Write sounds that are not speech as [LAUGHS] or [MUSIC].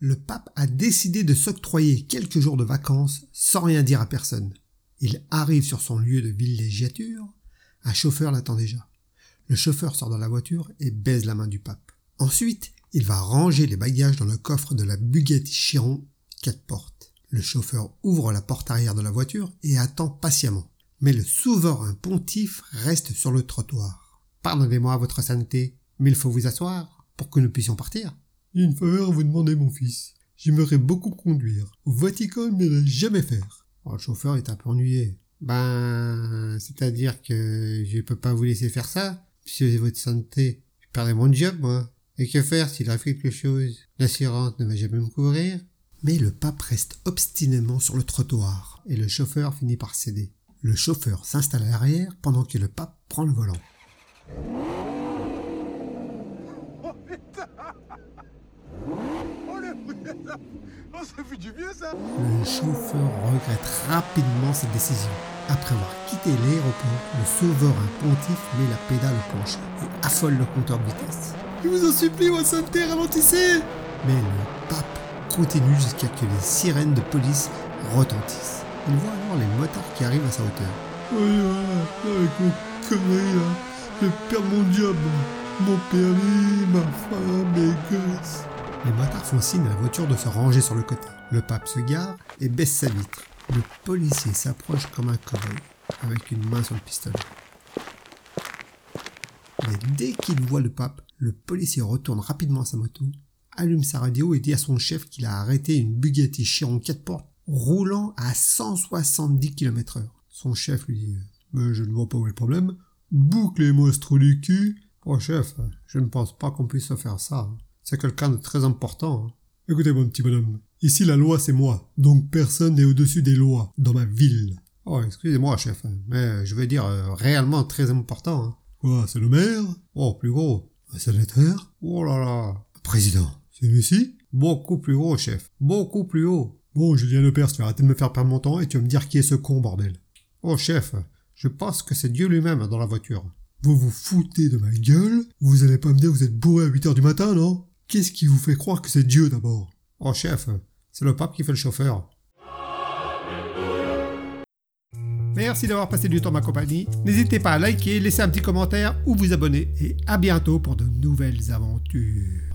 le pape a décidé de s'octroyer quelques jours de vacances sans rien dire à personne. Il arrive sur son lieu de villégiature, un chauffeur l'attend déjà. Le chauffeur sort de la voiture et baise la main du pape. Ensuite, il va ranger les bagages dans le coffre de la Bugatti Chiron, quatre portes. Le chauffeur ouvre la porte arrière de la voiture et attend patiemment. Mais le souverain pontife reste sur le trottoir. Pardonnez-moi, votre sainteté, mais il faut vous asseoir pour que nous puissions partir. Une faveur à vous demander, mon fils. J'aimerais beaucoup conduire. Au Vatican, il ne jamais faire. Oh, le chauffeur est un peu ennuyé. Ben, c'est-à-dire que je peux pas vous laisser faire ça, c'est votre santé. Je perdrai mon job, moi. Et que faire s'il arrive quelque chose? L'assurance ne va jamais me couvrir. Mais le pape reste obstinément sur le trottoir, et le chauffeur finit par céder. Le chauffeur s'installe à l'arrière pendant que le pape prend le volant. Oh, [LAUGHS] ça fait du bien ça Le chauffeur regrette rapidement cette décision. Après avoir quitté l'aéroport, le souverain pontife met la pédale au plancher et affole le compteur de vitesse. Je vous en supplie, votre sainteté, ralentissez Mais le pape continue jusqu'à ce que les sirènes de police retentissent. Il voit alors les motards qui arrivent à sa hauteur. Oui, voilà, avec mon connerie là, je perdre mon job, mon permis, ma femme, mes gosses. Les motards font signe à la voiture de se ranger sur le côté. Le pape se gare et baisse sa vitre. Le policier s'approche comme un cowboy, avec une main sur le pistolet. Mais dès qu'il voit le pape, le policier retourne rapidement à sa moto, allume sa radio et dit à son chef qu'il a arrêté une Bugatti Chiron 4 portes roulant à 170 km heure. Son chef lui dit Mais je ne vois pas où est le problème. Bouclez-moi ce trou du cul. Oh chef, je ne pense pas qu'on puisse faire ça. C'est quelqu'un de très important. hein. Écoutez, mon petit bonhomme, ici la loi c'est moi, donc personne n'est au-dessus des lois dans ma ville. Oh, excusez-moi, chef, hein, mais je veux dire euh, réellement très important. hein. Quoi, c'est le maire? Oh, plus gros. Un sénateur? Oh là là. Président? C'est Messi Beaucoup plus haut, chef. Beaucoup plus haut. Bon, Julien Lepers, tu vas arrêter de me faire perdre mon temps et tu vas me dire qui est ce con, bordel. Oh, chef, je pense que c'est Dieu lui-même dans la voiture. Vous vous foutez de ma gueule Vous allez pas me dire que vous êtes bourré à 8h du matin, non? Qu'est-ce qui vous fait croire que c'est Dieu d'abord? Oh, chef, c'est le pape qui fait le chauffeur. Merci d'avoir passé du temps en ma compagnie. N'hésitez pas à liker, laisser un petit commentaire ou vous abonner. Et à bientôt pour de nouvelles aventures.